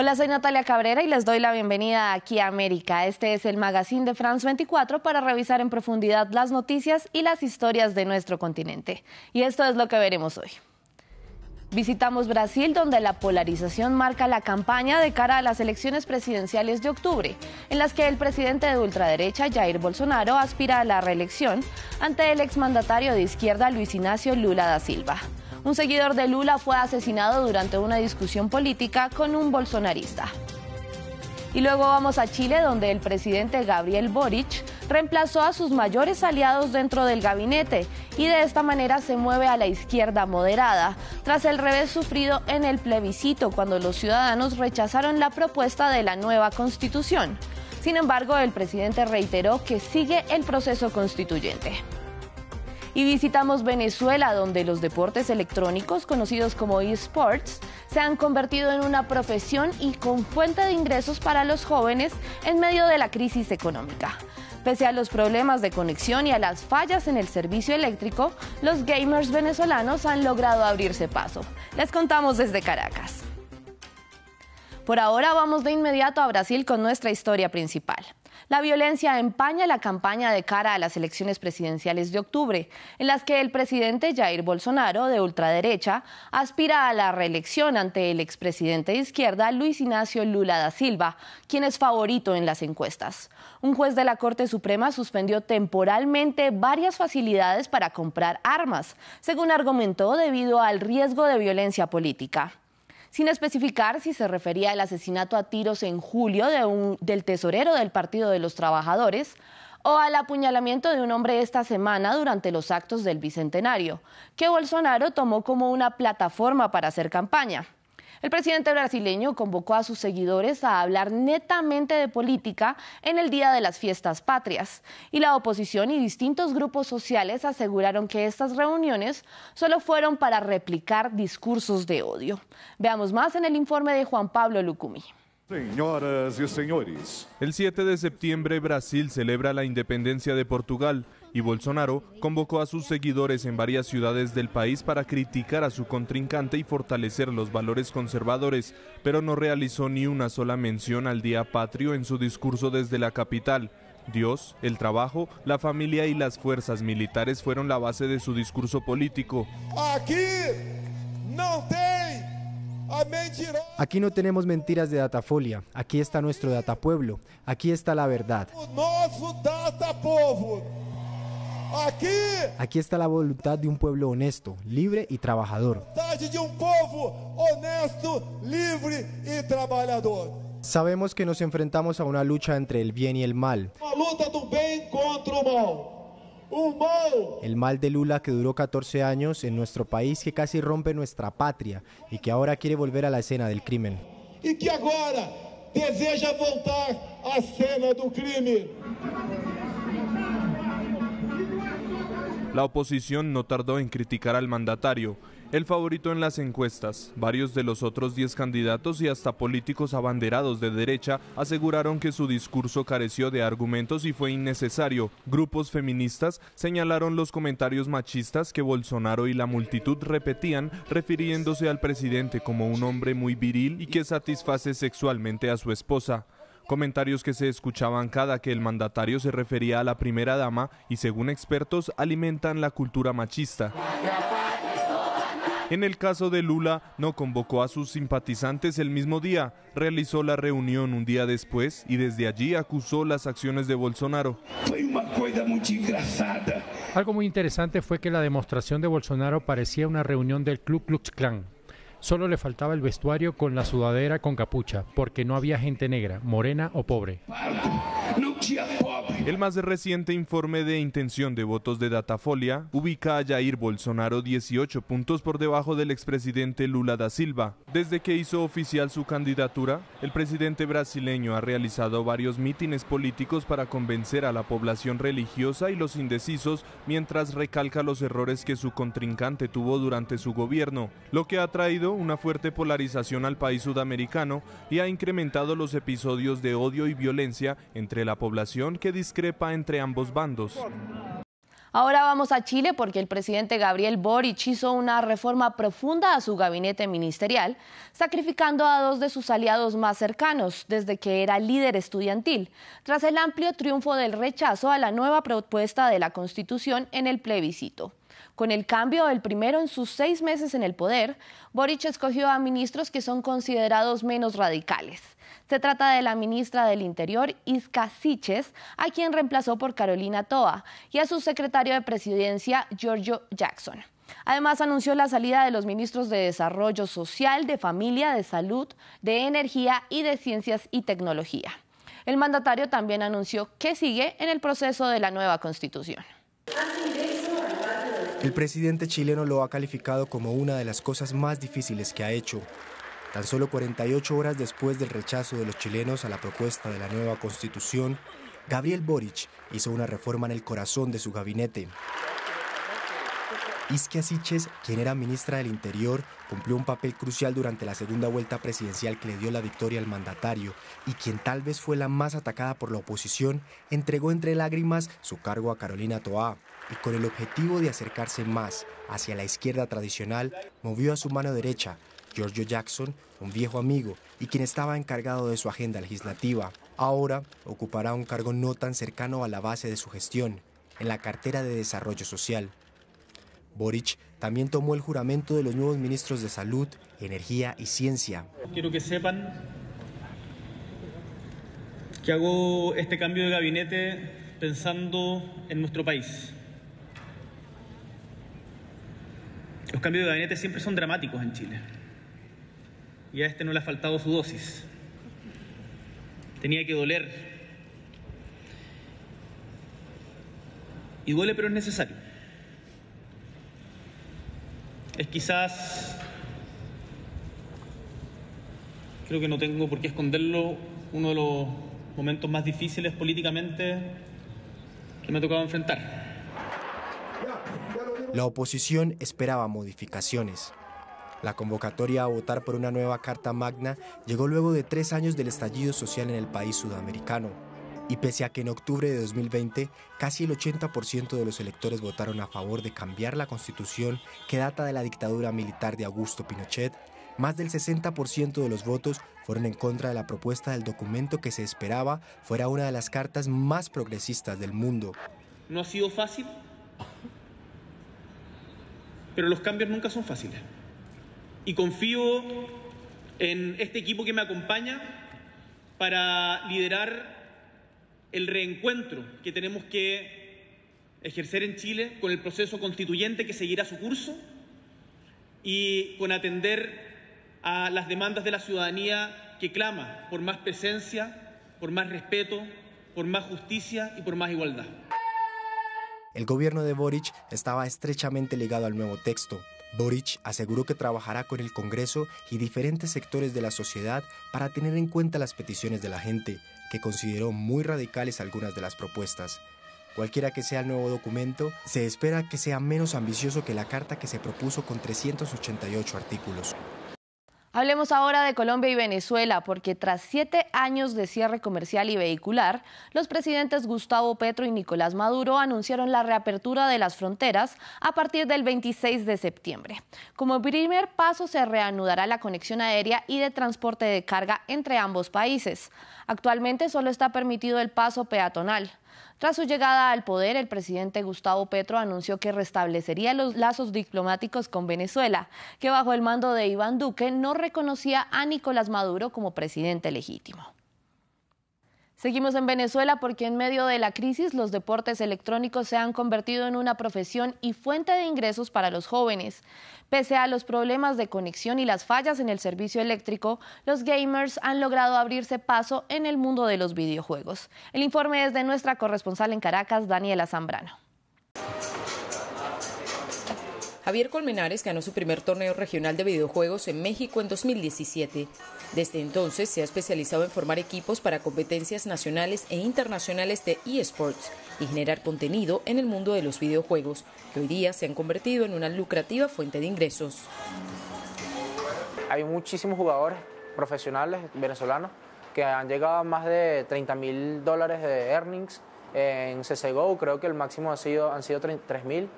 Hola, soy Natalia Cabrera y les doy la bienvenida aquí a América. Este es el magazine de France 24 para revisar en profundidad las noticias y las historias de nuestro continente. Y esto es lo que veremos hoy. Visitamos Brasil, donde la polarización marca la campaña de cara a las elecciones presidenciales de octubre, en las que el presidente de ultraderecha, Jair Bolsonaro, aspira a la reelección ante el exmandatario de izquierda, Luis Ignacio Lula da Silva. Un seguidor de Lula fue asesinado durante una discusión política con un bolsonarista. Y luego vamos a Chile, donde el presidente Gabriel Boric reemplazó a sus mayores aliados dentro del gabinete y de esta manera se mueve a la izquierda moderada, tras el revés sufrido en el plebiscito cuando los ciudadanos rechazaron la propuesta de la nueva constitución. Sin embargo, el presidente reiteró que sigue el proceso constituyente. Y visitamos Venezuela, donde los deportes electrónicos, conocidos como eSports, se han convertido en una profesión y con fuente de ingresos para los jóvenes en medio de la crisis económica. Pese a los problemas de conexión y a las fallas en el servicio eléctrico, los gamers venezolanos han logrado abrirse paso. Les contamos desde Caracas. Por ahora vamos de inmediato a Brasil con nuestra historia principal. La violencia empaña la campaña de cara a las elecciones presidenciales de octubre, en las que el presidente Jair Bolsonaro, de ultraderecha, aspira a la reelección ante el expresidente de izquierda Luis Ignacio Lula da Silva, quien es favorito en las encuestas. Un juez de la Corte Suprema suspendió temporalmente varias facilidades para comprar armas, según argumentó debido al riesgo de violencia política sin especificar si se refería al asesinato a tiros en julio del tesorero del Partido de los Trabajadores o al apuñalamiento de un hombre esta semana durante los actos del Bicentenario, que Bolsonaro tomó como una plataforma para hacer campaña. El presidente brasileño convocó a sus seguidores a hablar netamente de política en el Día de las Fiestas Patrias, y la oposición y distintos grupos sociales aseguraron que estas reuniones solo fueron para replicar discursos de odio. Veamos más en el informe de Juan Pablo Lucumi. Señoras y señores. El 7 de septiembre Brasil celebra la independencia de Portugal y Bolsonaro convocó a sus seguidores en varias ciudades del país para criticar a su contrincante y fortalecer los valores conservadores, pero no realizó ni una sola mención al Día Patrio en su discurso desde la capital. Dios, el trabajo, la familia y las fuerzas militares fueron la base de su discurso político. Aquí no Aquí no tenemos mentiras de datafolia, aquí está nuestro datapueblo, aquí está la verdad. Aquí está la voluntad de un pueblo honesto, libre y trabajador. Sabemos que nos enfrentamos a una lucha entre el bien y el mal. El mal de Lula que duró 14 años en nuestro país que casi rompe nuestra patria y que ahora quiere volver a la escena del crimen. Y que ahora deseja voltar a escena del crimen. La oposición no tardó en criticar al mandatario el favorito en las encuestas, varios de los otros 10 candidatos y hasta políticos abanderados de derecha aseguraron que su discurso careció de argumentos y fue innecesario. Grupos feministas señalaron los comentarios machistas que Bolsonaro y la multitud repetían refiriéndose al presidente como un hombre muy viril y que satisface sexualmente a su esposa comentarios que se escuchaban cada que el mandatario se refería a la primera dama y según expertos alimentan la cultura machista. En el caso de Lula, no convocó a sus simpatizantes el mismo día, realizó la reunión un día después y desde allí acusó las acciones de Bolsonaro. Algo muy interesante fue que la demostración de Bolsonaro parecía una reunión del Ku Klux Klan. Solo le faltaba el vestuario con la sudadera con capucha, porque no había gente negra, morena o pobre. El más reciente informe de intención de votos de Datafolia ubica a Jair Bolsonaro 18 puntos por debajo del expresidente Lula da Silva. Desde que hizo oficial su candidatura, el presidente brasileño ha realizado varios mítines políticos para convencer a la población religiosa y los indecisos mientras recalca los errores que su contrincante tuvo durante su gobierno, lo que ha traído una fuerte polarización al país sudamericano y ha incrementado los episodios de odio y violencia entre la población que entre ambos bandos. Ahora vamos a Chile porque el presidente Gabriel Boric hizo una reforma profunda a su gabinete ministerial, sacrificando a dos de sus aliados más cercanos desde que era líder estudiantil, tras el amplio triunfo del rechazo a la nueva propuesta de la Constitución en el plebiscito. Con el cambio, el primero en sus seis meses en el poder, Boric escogió a ministros que son considerados menos radicales. Se trata de la ministra del Interior, Isca Siches, a quien reemplazó por Carolina Toa, y a su secretario de Presidencia, Giorgio Jackson. Además, anunció la salida de los ministros de Desarrollo Social, de Familia, de Salud, de Energía y de Ciencias y Tecnología. El mandatario también anunció que sigue en el proceso de la nueva constitución. El presidente chileno lo ha calificado como una de las cosas más difíciles que ha hecho. Tan solo 48 horas después del rechazo de los chilenos a la propuesta de la nueva constitución, Gabriel Boric hizo una reforma en el corazón de su gabinete. Isquia Siches, quien era ministra del Interior, cumplió un papel crucial durante la segunda vuelta presidencial que le dio la victoria al mandatario y quien tal vez fue la más atacada por la oposición, entregó entre lágrimas su cargo a Carolina Toá y con el objetivo de acercarse más hacia la izquierda tradicional, movió a su mano derecha Giorgio Jackson, un viejo amigo y quien estaba encargado de su agenda legislativa. Ahora ocupará un cargo no tan cercano a la base de su gestión, en la cartera de Desarrollo Social. Boric también tomó el juramento de los nuevos ministros de Salud, Energía y Ciencia. Quiero que sepan que hago este cambio de gabinete pensando en nuestro país. Los cambios de gabinete siempre son dramáticos en Chile y a este no le ha faltado su dosis. Tenía que doler. Y duele pero es necesario. Es quizás, creo que no tengo por qué esconderlo, uno de los momentos más difíciles políticamente que me ha tocado enfrentar. La oposición esperaba modificaciones. La convocatoria a votar por una nueva Carta Magna llegó luego de tres años del estallido social en el país sudamericano. Y pese a que en octubre de 2020 casi el 80% de los electores votaron a favor de cambiar la constitución que data de la dictadura militar de Augusto Pinochet, más del 60% de los votos fueron en contra de la propuesta del documento que se esperaba fuera una de las cartas más progresistas del mundo. No ha sido fácil, pero los cambios nunca son fáciles y confío en este equipo que me acompaña para liderar el reencuentro que tenemos que ejercer en Chile con el proceso constituyente que seguirá su curso y con atender a las demandas de la ciudadanía que clama por más presencia, por más respeto, por más justicia y por más igualdad. El gobierno de Boric estaba estrechamente ligado al nuevo texto, Boric aseguró que trabajará con el Congreso y diferentes sectores de la sociedad para tener en cuenta las peticiones de la gente, que consideró muy radicales algunas de las propuestas. Cualquiera que sea el nuevo documento, se espera que sea menos ambicioso que la carta que se propuso con 388 artículos. Hablemos ahora de Colombia y Venezuela, porque tras siete años de cierre comercial y vehicular, los presidentes Gustavo Petro y Nicolás Maduro anunciaron la reapertura de las fronteras a partir del 26 de septiembre. Como primer paso se reanudará la conexión aérea y de transporte de carga entre ambos países. Actualmente solo está permitido el paso peatonal. Tras su llegada al poder, el presidente Gustavo Petro anunció que restablecería los lazos diplomáticos con Venezuela, que bajo el mando de Iván Duque no reconocía a Nicolás Maduro como presidente legítimo. Seguimos en Venezuela porque en medio de la crisis los deportes electrónicos se han convertido en una profesión y fuente de ingresos para los jóvenes. Pese a los problemas de conexión y las fallas en el servicio eléctrico, los gamers han logrado abrirse paso en el mundo de los videojuegos. El informe es de nuestra corresponsal en Caracas, Daniela Zambrano. Javier Colmenares ganó su primer torneo regional de videojuegos en México en 2017. Desde entonces se ha especializado en formar equipos para competencias nacionales e internacionales de eSports y generar contenido en el mundo de los videojuegos, que hoy día se han convertido en una lucrativa fuente de ingresos. Hay muchísimos jugadores profesionales venezolanos que han llegado a más de 30 mil dólares de earnings En CSGO creo que el máximo ha sido, han sido 3.000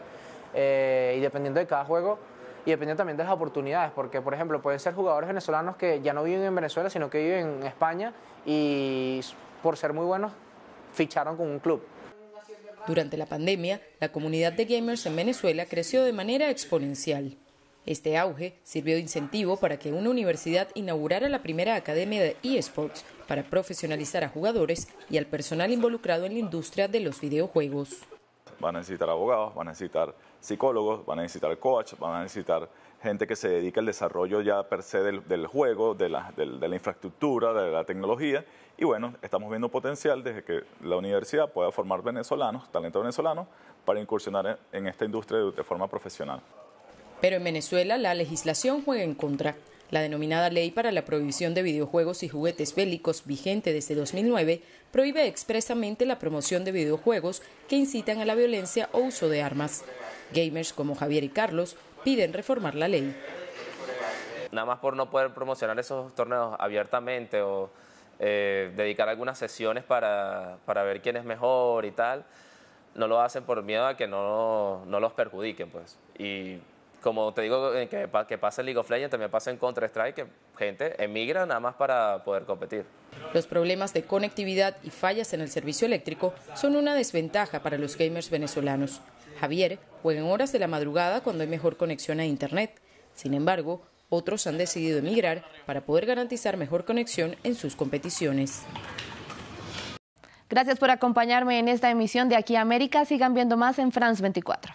eh, y dependiendo de cada juego y dependiendo también de las oportunidades, porque por ejemplo pueden ser jugadores venezolanos que ya no viven en Venezuela, sino que viven en España y por ser muy buenos ficharon con un club. Durante la pandemia, la comunidad de gamers en Venezuela creció de manera exponencial. Este auge sirvió de incentivo para que una universidad inaugurara la primera academia de eSports para profesionalizar a jugadores y al personal involucrado en la industria de los videojuegos. Van a necesitar abogados, van a necesitar psicólogos, van a necesitar coach, van a necesitar gente que se dedica al desarrollo ya per se del, juego, de la, de infraestructura, de la tecnología. Y bueno, estamos viendo potencial desde que la universidad pueda formar venezolanos, talento venezolano, para incursionar en, esta industria de forma profesional. Pero en Venezuela la legislación juega en contra. La denominada Ley para la Prohibición de Videojuegos y Juguetes Bélicos, vigente desde 2009, prohíbe expresamente la promoción de videojuegos que incitan a la violencia o uso de armas. Gamers como Javier y Carlos piden reformar la ley. Nada más por no poder promocionar esos torneos abiertamente o eh, dedicar algunas sesiones para, para ver quién es mejor y tal, no lo hacen por miedo a que no, no los perjudiquen. Pues. Y como te digo, eh, que, que pasa en League of Legends, también pasa en Counter-Strike, que gente emigra nada más para poder competir. Los problemas de conectividad y fallas en el servicio eléctrico son una desventaja para los gamers venezolanos. Javier juega en horas de la madrugada cuando hay mejor conexión a Internet. Sin embargo, otros han decidido emigrar para poder garantizar mejor conexión en sus competiciones. Gracias por acompañarme en esta emisión de Aquí América. Sigan viendo más en France 24.